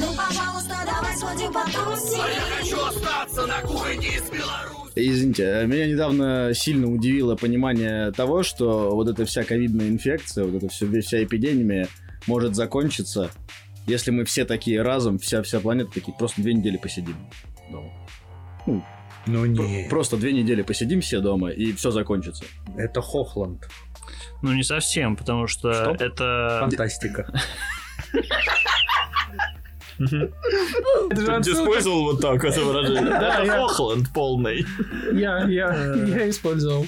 Ну, пожалуйста, давай сходим потусим. Хочу остаться на кухне из Беларуси. Извините, э, меня недавно сильно удивило понимание того, что вот эта вся ковидная инфекция, вот эта все, вся эпидемия может закончиться, если мы все такие разом, вся, вся планета такие, просто две недели посидим дома. Ну Пр- не, Просто две недели посидим все дома, и все закончится. это Хохланд. Ну, не совсем, потому что Что? это... Фантастика. Ты использовал вот так это выражение? Да, я- Хохланд полный. Я, я, я использовал.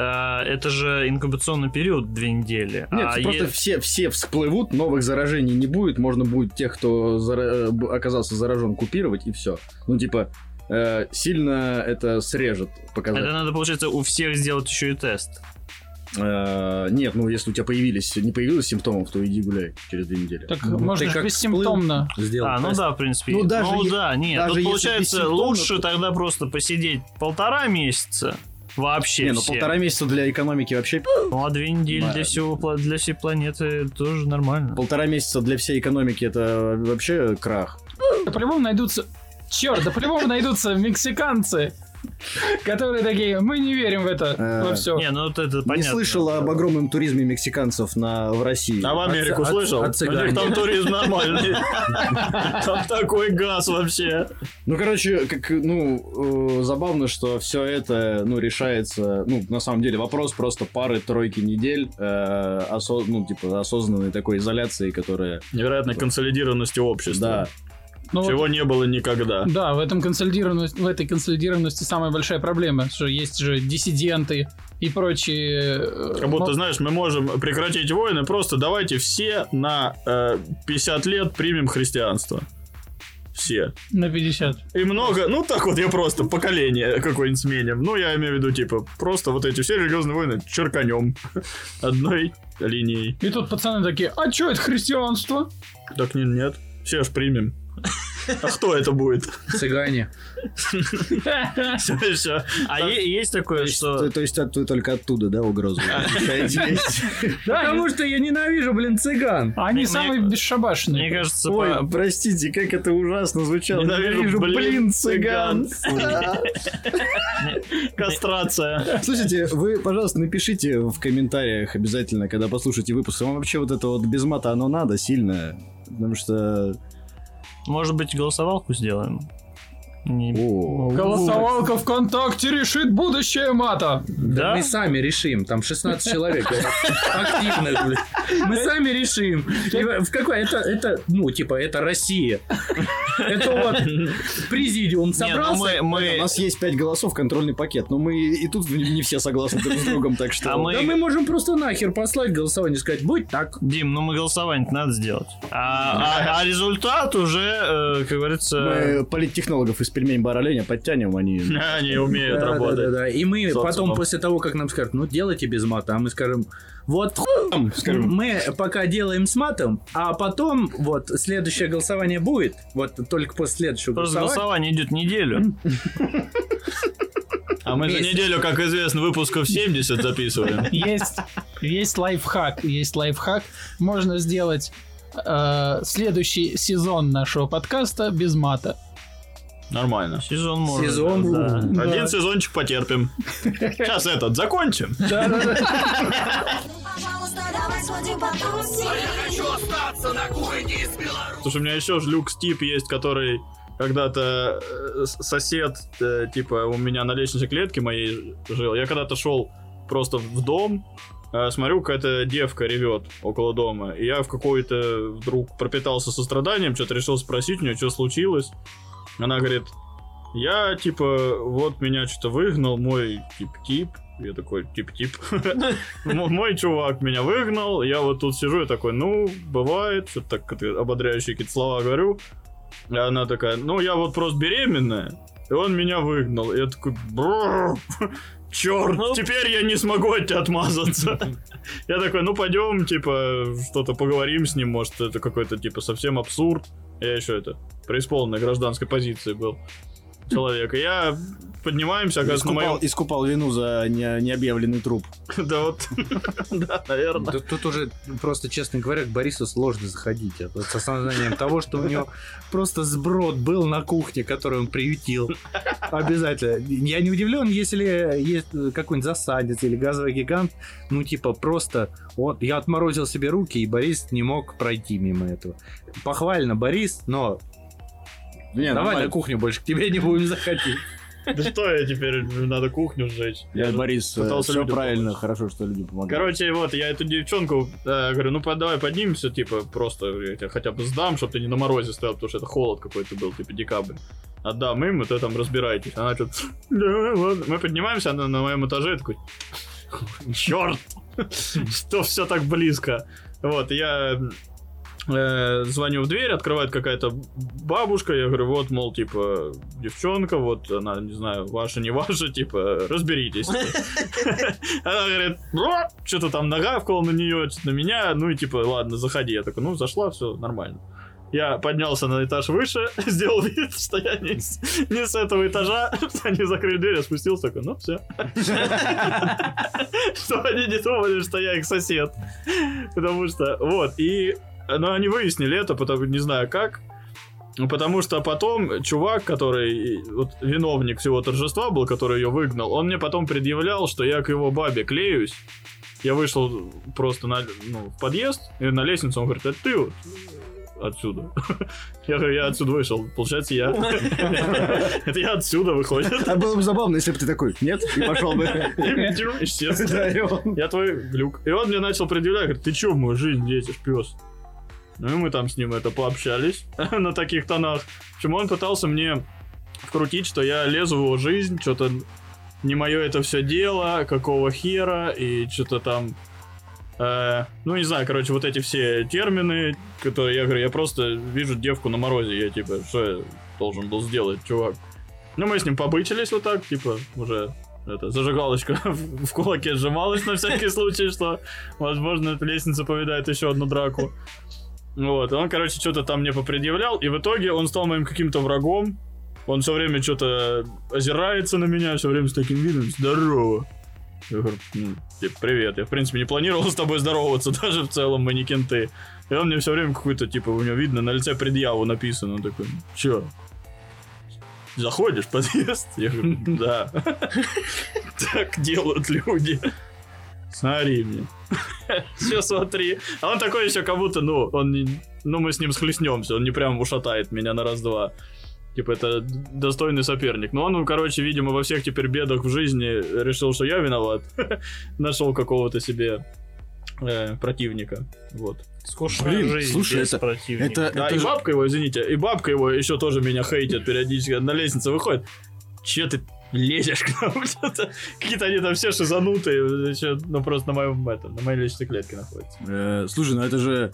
А, Это же инкубационный период две недели. Нет, а просто е- все, все всплывут, новых заражений не будет, можно будет тех, кто зара- э, оказался заражен, купировать, и все. Ну, типа, э, сильно это срежет показатель. Это надо, получается, у всех сделать еще и тест. Э, нет, ну, если у тебя появились, не появилось симптомов, то иди гуляй через две недели. Так Ну, можно же бессимптомно. Сделал А, ну да, в принципе. Ну, даже е- да, нет. даже Тут получается лучше то- тогда просто посидеть полтора месяца. Вообще не, ну все. полтора месяца для экономики вообще... Ну, а две недели Да. для, всего, для всей планеты тоже нормально. Полтора месяца для всей экономики это вообще крах. Да по-любому найдутся... Черт, да по-любому найдутся мексиканцы, которые такие, мы не верим в это, Э, во все. Не, ну вот это понятно. Не слышал об огромном туризме мексиканцев на, в России. А в Америку слышал? У них там туризм нормальный. Там такой газ вообще. Ну, короче, как, ну, э, забавно, что все это, ну, решается, ну, на самом деле, вопрос просто пары-тройки недель, э, осо- ну, типа, осознанной такой изоляции, которая, Невероятной консолидированности да, Ну вот, Чего не было никогда. да, в, этом консолидированности, в этой консолидированности самая большая проблема, что есть же диссиденты и прочие... э, Как будто, ну, знаешь, мы можем прекратить войны, просто давайте все на э, 50 лет примем христианство. Все. на 50. И много, ну так вот я просто поколение какое-нибудь сменим. Ну, я имею в виду, типа, просто вот эти все религиозные войны черканем одной линией. И тут пацаны такие, а что это христианство? Так не, нет, все ж примем. А кто это будет? Цыгане. Все, все. А есть такое, то, что... то есть от- вы только оттуда, да, угрозу? Потому что я ненавижу, блин, цыган. Они Мне- самые бесшабашные. Мне кажется, Ой, простите, как это ужасно звучало. Ненавижу, блин, блин, цыган. Кастрация. Слушайте, вы, пожалуйста, напишите в комментариях обязательно, когда послушаете выпуск, вам вообще вот это вот без мата оно надо сильно? Потому что... может быть, голосовалку сделаем? Не- О, Голосовалка ВКонтакте решит будущее мата. Да Да? мы сами решим. Там 16 человек активных. Мы сами решим. В какой? Это, это, ну, типа, это Россия. Это вот президиум Не, ну собрался. мы, У нас есть пять голосов, контрольный пакет, но мы и тут не все согласны друг с другом, так что... А мы- Да мы можем просто нахер послать голосование и сказать, будь так. Дим, ну мы голосование надо сделать. А, а- а результат уже, э, как говорится... Мы политтехнологов из пельмень бар оленя подтянем, они... Они умеют Да, работать. да, да. И мы Социумом. потом, после того, как нам скажут, ну, делайте без мата, а мы скажем, вот скажем. мы пока делаем с матом, а потом вот следующее голосование будет, вот только после следующего Просто голосования. голосование идет неделю. А мы за неделю, как известно, выпусков 70 записываем. Есть, есть лайфхак, есть лайфхак. Можно сделать э, следующий сезон нашего подкаста без мата. Нормально. Сезон можно. Сезон, да. Да. Один сезончик потерпим. Сейчас этот закончим. Пожалуйста, давай сходим потусим. Хочу остаться на кухне из Беларуси. Слушай, у меня еще люкс тип есть, который когда-то э, сосед, э, типа, у меня на лестничной клетке моей жил. Я когда-то шел просто в дом, э, смотрю, какая-то девка ревет около дома. И я в какой-то вдруг пропитался состраданием, что-то решил спросить у нее, что случилось. Она говорит, я, типа, вот меня что-то выгнал, мой тип-тип. Я такой, тип-тип. Мой чувак меня выгнал, я вот тут сижу и такой, ну, бывает, что-то так ободряющие какие-то слова говорю. И она такая, ну, я вот просто беременная, и он меня выгнал. Я такой, черт, Ну. теперь я не могу от тебя отмазаться. Я такой, ну, пойдем, типа, что-то поговорим с ним, может, это какой-то, типа, совсем абсурд. Я еще это, преисполненной гражданской позиции был человек. И я поднимаемся, оказывается, на Искупал, моем... искупал вину за не- необъявленный труп. Да вот, да, наверное. Тут, тут уже, просто, честно говоря, к Борису сложно заходить. Это с осознанием того, что у него просто сброд был на кухне, который он приютил. Обязательно. Я не удивлен, если есть какой-нибудь засадец или газовый гигант, ну, типа, просто... Вот, я отморозил себе руки, и Борис не мог пройти мимо этого. Похвально, Борис, но Не, давай нормально. на кухню больше к тебе не будем заходить. Да что я теперь, надо кухню сжечь. Я, Борис, пытался все правильно, хорошо, что люди помогают. Короче, вот, я эту девчонку э, говорю, ну давай поднимемся, типа, просто я тебя хотя бы сдам, чтобы ты не на морозе стоял, потому что это холод какой-то был, типа, декабрь. Отдам им, и то там разбирайтесь. Она что да, ладно. Мы поднимаемся, она на моем этаже, такой, черт, что все так близко. Вот, я э, звоню в дверь, открывает какая-то бабушка, я говорю, вот, мол, типа, девчонка, вот она, не знаю, ваша, не ваша, типа, разберитесь. Она говорит, что-то там нагавкала на нее, на меня, ну и типа, ладно, заходи. Я такой, ну, зашла, все нормально. Я поднялся на этаж выше, сделал вид, что я не, с- не с этого этажа, они закрыли дверь, я спустился, такой, ну все. Что они не думали, что я их сосед. Потому что, вот, и, ну, они выяснили это, потому, не знаю как, ну, потому что потом чувак, который вот, виновник всего торжества был, который ее выгнал, он мне потом предъявлял, что я к его бабе клеюсь. Я вышел просто на, ну, в подъезд, и на лестницу он говорит, это ты вот отсюда. Я говорю, я отсюда вышел. Получается, я. Это я отсюда выходит. А было бы забавно, если бы ты такой, нет, и пошел бы. Исчез. Я твой глюк. И он мне начал предъявлять, говорит, ты чё в мою жизнь лезешь, пес? Ну и мы там с ним это пообщались на таких тонах. Почему он пытался мне вкрутить, что я лезу в его жизнь, что-то не мое это все дело, какого хера, и что-то там... э, ну, не знаю, короче, вот эти все термины, которые я говорю, я просто вижу девку на морозе, я типа, что я должен был сделать, чувак? Ну, мы с ним побычились вот так, типа, уже это, зажигалочка в, в кулаке сжималась на всякий случай, что, возможно, эта лестница повидает еще одну драку. Вот, он, короче, что-то там мне попредъявлял, и в итоге он стал моим каким-то врагом. Он все время что-то озирается на меня, все время с таким видом, здорово. Я говорю, ну, типа, привет. Я, в принципе, не планировал с тобой здороваться, даже в целом мы не кенты. И он мне все время какую-то, типа, у него видно на лице предъяву написано. Он такой, чё? Заходишь в подъезд? Я говорю, да. Так делают люди. Смотри мне. Все смотри. А он такой еще как будто, ну, он не... Ну, мы с ним схлестнемся, он не прям ушатает меня на раз-два. Типа, это достойный соперник. Но он, ну, короче, видимо, во всех теперь бедах в жизни решил, что я виноват. Нашел какого-то себе э, противника. Вот. Скучная Блин, жизнь слушай, без это- противника. Это, Да, это и же- бабка его, извините, и бабка его еще тоже меня хейтит периодически. На лестнице выходит. Че ты лезешь к нам? Какие-то они там все шизанутые. Ну, просто на моем, это, на моей личной клетке находятся. Э, слушай, ну это же...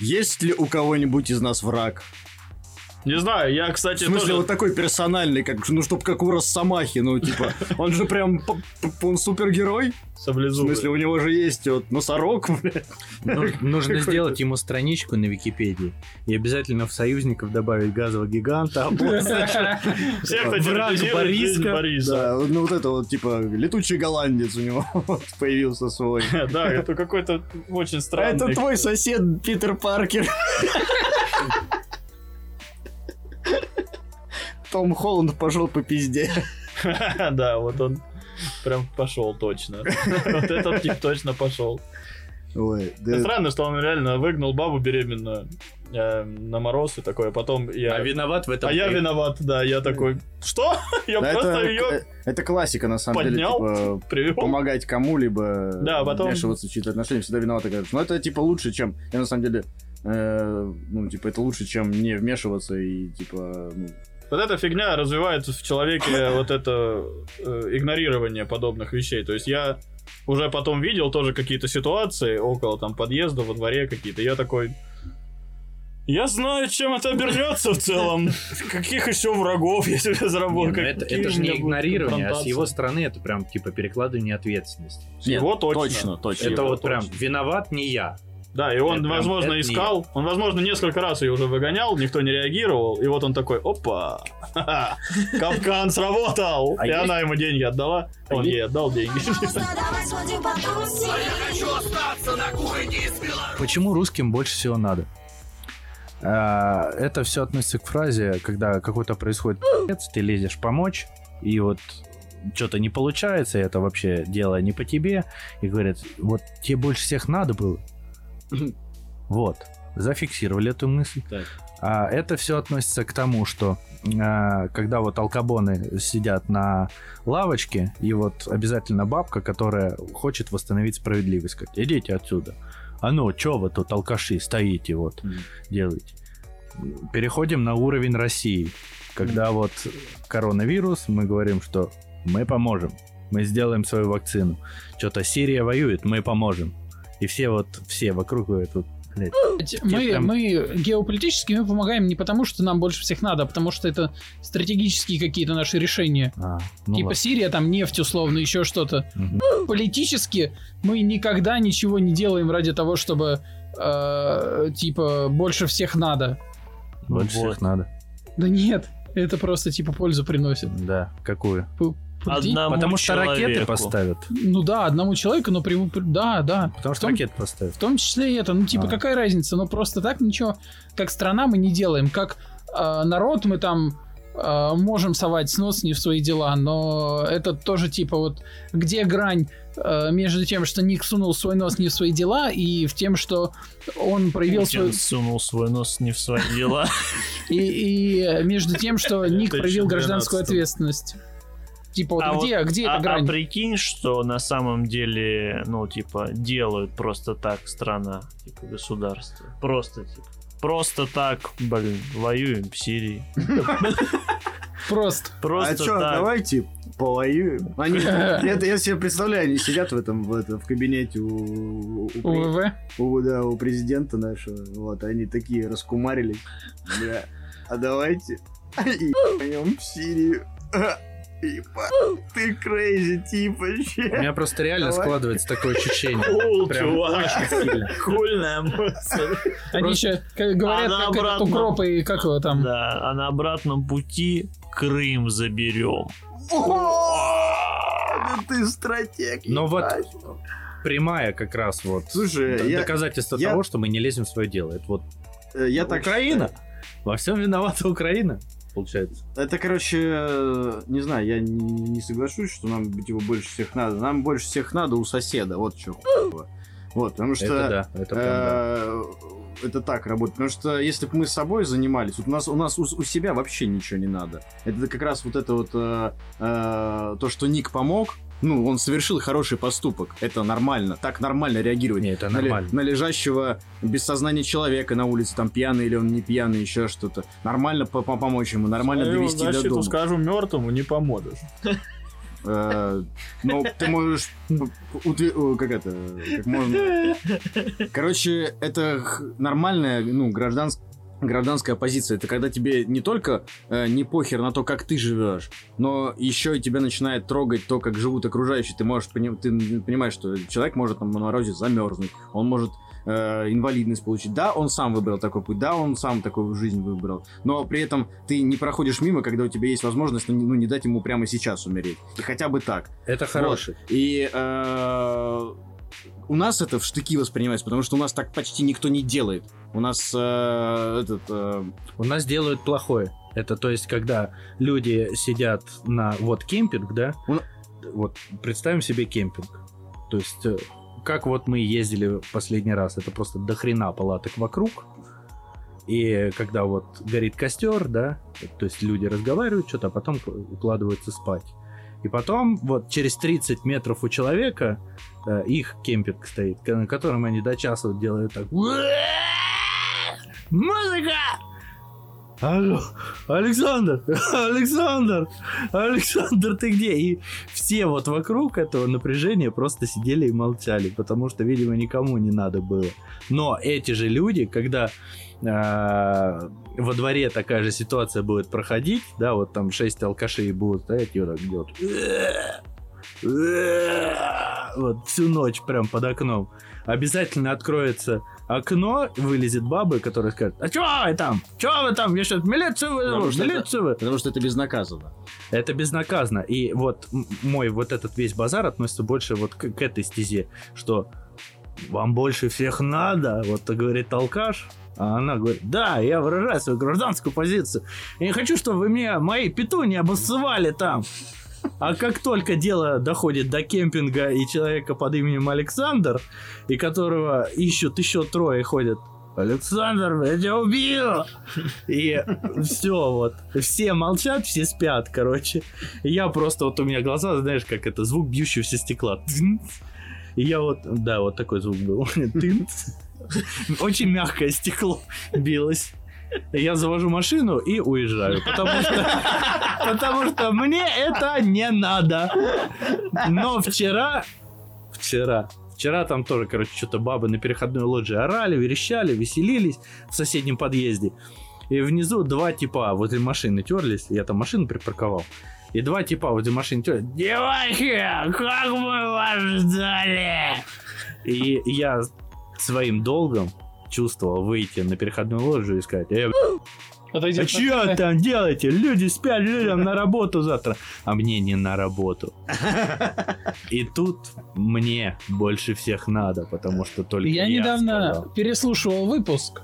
Есть ли у кого-нибудь из нас враг? Не знаю, я, кстати, В смысле, тоже... вот такой персональный, как, ну, чтоб как у Росомахи, ну, типа, он же прям, он супергерой. В Саблезубый. смысле, у него же есть вот носорог, блядь. Ну, Нужно сделать ему страничку на Википедии и обязательно в союзников добавить газового гиганта. а Все, кто Враг терроризирует жизнь Бориска. Да, ну вот это вот, типа, летучий голландец у него появился свой. Да, это какой-то очень А странный. это твой сосед Питер Паркер. Том Холланд пошел по пизде. Да, вот он прям пошел точно. Вот этот тип точно пошел. Ой, да Странно, что он реально выгнал бабу беременную э, на мороз и такое. Потом я... А виноват в этом А я виноват, да. Я такой, что? Я Да, просто это, ее это классика, на самом поднял, деле, типа, привел. помогать кому-либо, Да, а потом- вмешиваться в чьи-то отношения, всегда виноваты говорят. Но это, типа, лучше, чем... Я, на самом деле, э, ну, типа, это лучше, чем не вмешиваться и, типа, ну, Вот эта фигня развивает в человеке вот это э, игнорирование подобных вещей. То есть я уже потом видел тоже какие-то ситуации около там подъезда, во дворе какие-то. Я такой... Я знаю, чем это обернется в целом. Каких еще врагов я себе заработал? ну это, это же не игнорирование, а с его стороны это прям типа перекладывание ответственности. С его точно. точно, точно. это его вот прям точно. виноват не я. Да, и он, Это- возможно, это не искал, он, возможно, несколько раз ее уже выгонял, никто не реагировал, и вот он такой, опа, капкан сработал, А и она ему деньги отдала, он есть- ей отдал деньги. А я хочу остаться на кухне из Беларуси. Почему русским больше всего надо? А, Это все относится к фразе, когда какой-то происходит ты лезешь помочь, и вот что-то не получается, это вообще дело не по тебе, и говорят, вот тебе больше всех надо было. Вот, зафиксировали эту мысль. Так. А это все относится к тому, что а, когда вот алкабоны сидят на лавочке, и вот обязательно бабка, которая хочет восстановить справедливость, говорит, идите отсюда. А ну, чё вы тут, алкаши, стоите вот, Мгм. делаете. Переходим на уровень России. Когда вот коронавирус, мы говорим, что мы поможем, мы сделаем свою вакцину. Что-то Сирия воюет, мы поможем. И все вот, все вокруг вот, блядь, Мы, прям- мы геополитически мы помогаем не потому, что нам больше всех надо, а потому что это стратегические какие-то наши решения. а, ну типа ладно. Сирия, там нефть условно, еще что-то. Мгм. Политически мы никогда ничего не делаем ради того, чтобы э, типа больше всех надо. Больше Вот. всех надо. Да нет, это просто типа пользу приносит. Да, какую? П- Одному Потому что ракеты человеку. поставят. Ну да, одному человеку, но при... при- да, да. Потому что том- ракеты поставят. В том числе и это. Ну, типа, А. какая разница? Ну, просто так ничего, как страна мы не делаем. Как э, народ мы там э, можем совать снос не в свои дела, но это тоже, типа, вот где грань э, между тем, что Ник сунул свой нос не в свои дела, и в тем, что он проявил Путин свой... сунул свой нос не в свои дела. И, между тем, что Ник проявил гражданскую 12-м. ответственность. Типа, вот А где, где а, эта грань? а прикинь, что на самом деле, ну, типа, делают просто так страна, типа, государство. Просто, типа. Просто так, блин, воюем в Сирии. Просто. Просто а что, давайте повоюем. Они, это, я себе представляю, они сидят в этом, в, это, в кабинете у, у, у УВВ. у, да, у президента нашего. Вот, они такие раскумарились. Да. А давайте и в Сирию. Ебать, ты crazy, тип У вообще. меня просто реально Давай. складывается такое ощущение. Cool, Прям чувак. очень сильно. Кульная мысль. Они еще говорят, Она как этот обратно. укроп и как его там. Да, а на обратном пути Крым заберем. Да ты стратег. Но вот прямая как раз вот Слушай, д- я, доказательство я- того, что мы не лезем в свое дело. Это вот э, я так Украина. Во всем виновата Украина, получается. Это, короче, э, не знаю, я не, не соглашусь, что нам типа больше всех надо. Нам больше всех надо у соседа, вот что. Вот, потому что... это да, это прям да. э, это так работает. Потому что если бы мы с собой занимались, вот у нас у нас у, у себя вообще ничего не надо. Это как раз вот это вот э, э, то, что Ник помог. Ну, он совершил хороший поступок. Это нормально. Так нормально реагировать. Не, это на, нормально. на лежащего без сознания человека на улице, там пьяный или он не пьяный, еще что-то. Нормально по- по- помочь ему, нормально Свою довести до защиту дома. скажу мертвому, не поможешь. Э, Ну, ты можешь... Как это? Как можно... Короче, это нормальная, ну, гражданская гражданская позиция это когда тебе не только э, не похер на то, как ты живешь, но еще и тебя начинает трогать то, как живут окружающие. Ты можешь пони- ты понимаешь, что человек может там на морозе замерзнуть, он может э, инвалидность получить. Да, он сам выбрал такой путь, да, он сам такую жизнь выбрал, но при этом ты не проходишь мимо, когда у тебя есть возможность, ну, не- ну, не дать ему прямо сейчас умереть. И хотя бы так. Это хороший. И э, у нас это в штыки воспринимается, потому что у нас так почти никто не делает. У нас э, этот... э, У нас делают плохое. Это то есть, когда люди сидят на вот кемпинг, да? Он- Вот представим себе кемпинг. То есть, э, как вот мы ездили в последний раз, это просто дохрена палаток вокруг. И когда вот горит костер, да, то есть люди разговаривают что-то, а потом укладываются спать. И потом вот через 30 метров у человека э, их кемпинг стоит, на котором они до часа делают так. Музыка! Алло, Александр, Александр, Александр, ты где? И все вот вокруг этого напряжения просто сидели и молчали, потому что, видимо, никому не надо было. Но эти же люди, когда а, во дворе такая же ситуация будет проходить, да, вот там шесть алкашей будут стоять и вот так делать. вот всю ночь прям под окном. Обязательно откроется окно, вылезет баба, которая скажет, а чё вы там? Чё вы там? Я что, милицию вызову? Милицию вы-» Потому что это безнаказанно. Это безнаказанно. И вот мой вот этот весь базар относится больше вот к, к этой стезе, что вам больше всех надо, вот говорит алкаш, а она говорит, да, я выражаю свою гражданскую позицию. Я не хочу, чтобы вы мне мои петуни обоссывали там. А как только дело доходит до кемпинга и человека под именем Александр, и которого ищут еще трое ходят, Александр, я тебя убью! И все, вот. Все молчат, все спят, короче. И я просто, вот у меня глаза, знаешь, как это, звук бьющегося стекла. И я вот, да, вот такой звук был. Очень мягкое стекло билось. Я завожу машину и уезжаю, потому что, потому что мне это не надо. Но вчера, вчера, вчера там тоже, короче, что-то бабы на переходной лоджии орали, верещали, веселились в соседнем подъезде. И внизу два типа возле машины терлись, я там машину припарковал. И два типа возле машины терлись. Девахи, как мы вас ждали! И я своим долгом чувствовал выйти на переходную ложу и сказать, э, Отойди а что там делаете? Люди спят, людям на работу завтра. А мне не на работу. И тут мне больше всех надо, потому что только Я я недавно сказал. переслушивал выпуск,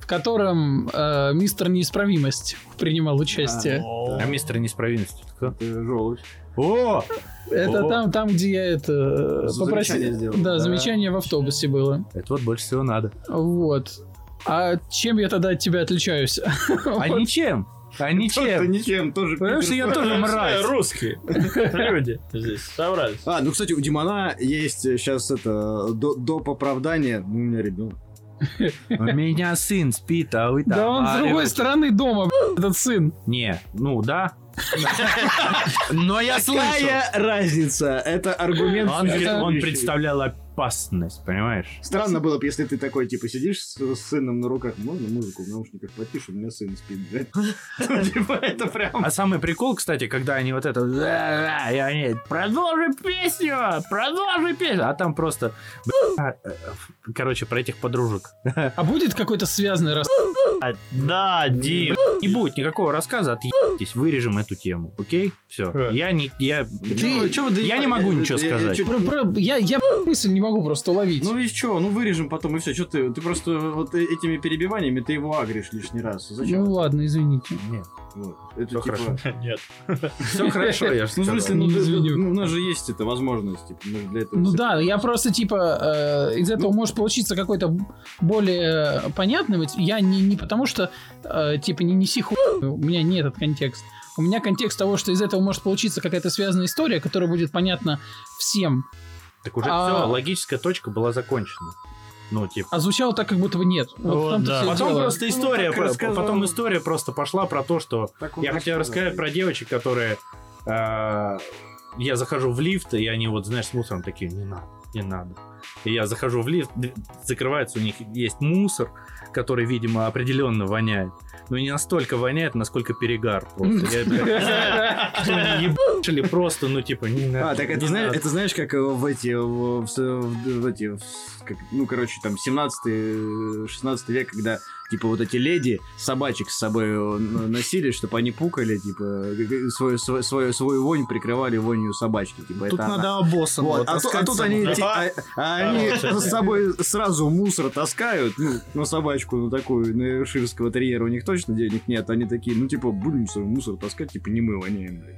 в котором э, мистер Неисправимость принимал участие. А мистер Неисправимость кто? Это желудь. О! Это О. там, там, где я это э, попросил. Замечание сделал. Да, Да. замечание в автобусе было. Это вот больше всего надо. Вот. А чем я тогда от тебя отличаюсь? А ничем. А ничем. ничем, тоже. Потому что я тоже мразь. Русские люди здесь собрались. А, ну, кстати, у Димана есть сейчас это до, доп. оправдания. Ну, у меня ребенок. У меня сын спит, а вы там... Да он с другой стороны дома, этот сын. Не, ну да. Но я слышу. Какая разница? Это аргумент. Он, он представлял опасность, понимаешь? Странно было бы, если ты такой, типа, сидишь с, с сыном на руках, можно музыку в наушниках потише, у меня сын спит, Типа, это прям... А самый прикол, кстати, когда они вот это... И они... Продолжи песню! Продолжи песню! А там просто... бля, э, Короче, про этих подружек. А будет какой-то связанный раз? А, Да, Дим. Не будет никакого рассказа, отъебитесь, вырежем эту тему, окей? Все. Я не... Я... Я не могу ничего сказать. я мысль не могу просто уловить. Ну и что, ну вырежем потом и все. Что ты, ты просто вот э- этими перебиваниями ты его агришь лишний раз. Зачем? Ну ладно, извините. Нет, Вот. Это всё типа... хорошо. Нет. Все хорошо, я же Ну, в смысле, ну, Не ты- извиню. ну, у нас же есть эта возможность, типа, мы для этого... Ну все- да, я просто типа э, из этого может получиться какой-то более понятный. Я не, не потому что э, типа не неси хуй, у меня не этот контекст. У меня контекст того, что из этого может получиться какая-то связанная история, которая будет понятна всем. Так уже А- все, логическая точка была закончена. Ну, типа... А звучало так, как будто бы нет. Вот Вот, в том-то да. Потом дело. просто история, так про- рассказал. потом история просто пошла про то, что Так я хотел рассказать про девочек, которые э, я захожу в лифт, и они вот, знаешь, с мусором такие, не надо, не надо. И я захожу в лифт, закрывается, у них есть мусор, который, видимо, определенно воняет. Но не настолько воняет, насколько перегар просто. Ебашили просто, ну, типа, не надо. А, так это знаешь, это знаешь, как э, в эти, в, эти, ну, короче, там, 17-16 век, когда, типа, вот эти леди собачек с собой э, носили, чтобы они пукали, типа, свою, свою, свою, вонь прикрывали вонью собачки, типа, Тут это она. надо обоссанного Вот, а, тут- а тут они, эти- а- а они с собой сразу мусор таскают, ну, на собачку, ну, такую, на ширского терьера у них точно денег нет, они такие, ну, типа, будем мусор таскать, типа, не мы воняем, блядь.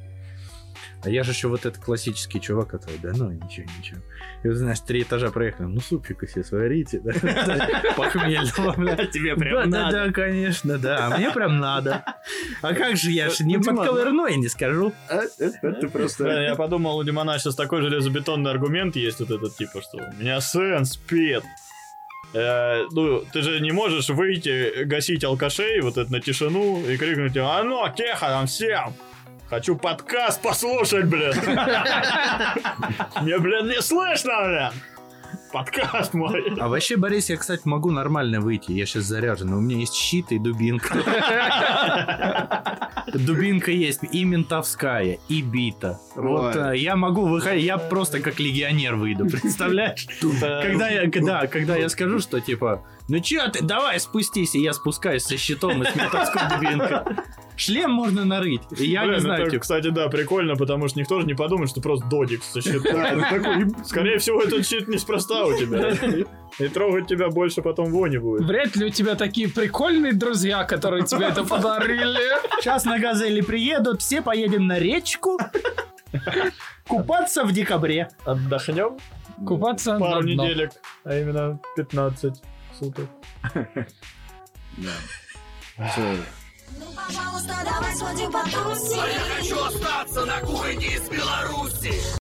А я же еще вот этот классический чувак, который, да ну, ничего, ничего. И вот, знаешь, три этажа проехали, ну, супчика себе сварите, да, похмельного, блядь. Тебе Да, да, да, конечно, да, а мне прям надо. А как же я ж не Ну, подковырной не скажу. А, Это просто... Я подумал, у Димана сейчас такой железобетонный аргумент есть, вот этот, типа, что у меня сын спит. Э, ну, ты же не можешь выйти, гасить алкашей вот это на тишину и крикнуть а ну, тихо там всем! Хочу подкаст послушать, блин! Мне, блин, не слышно, блин! подкаст мой. А вообще, Борис, я, кстати, могу нормально выйти. Я сейчас заряжен. У меня есть щит и дубинка. Дубинка есть и ментовская, и бита. Вот э, я могу выходить, я просто как легионер выйду, представляешь? Когда я, да, когда я скажу, что типа, ну чё ты, давай спустись, и я спускаюсь со щитом и с ментовской дубинкой. Шлем можно нарыть. Я Блин, не знаю, это, типа, кстати, да, прикольно, потому что никто же не подумает, что просто додик. Скорее всего, этот щит неспроста у тебя. И трогать тебя больше потом вони будет. Вряд ли у тебя такие прикольные друзья, которые тебе это подарили. сейчас на газели приедут, все поедем на речку купаться в декабре. Отдохнем Купаться пару неделек, а именно 15 суток. Всё. Ну, пожалуйста, давай сходим потусим. Я хочу остаться на кухне из Беларуси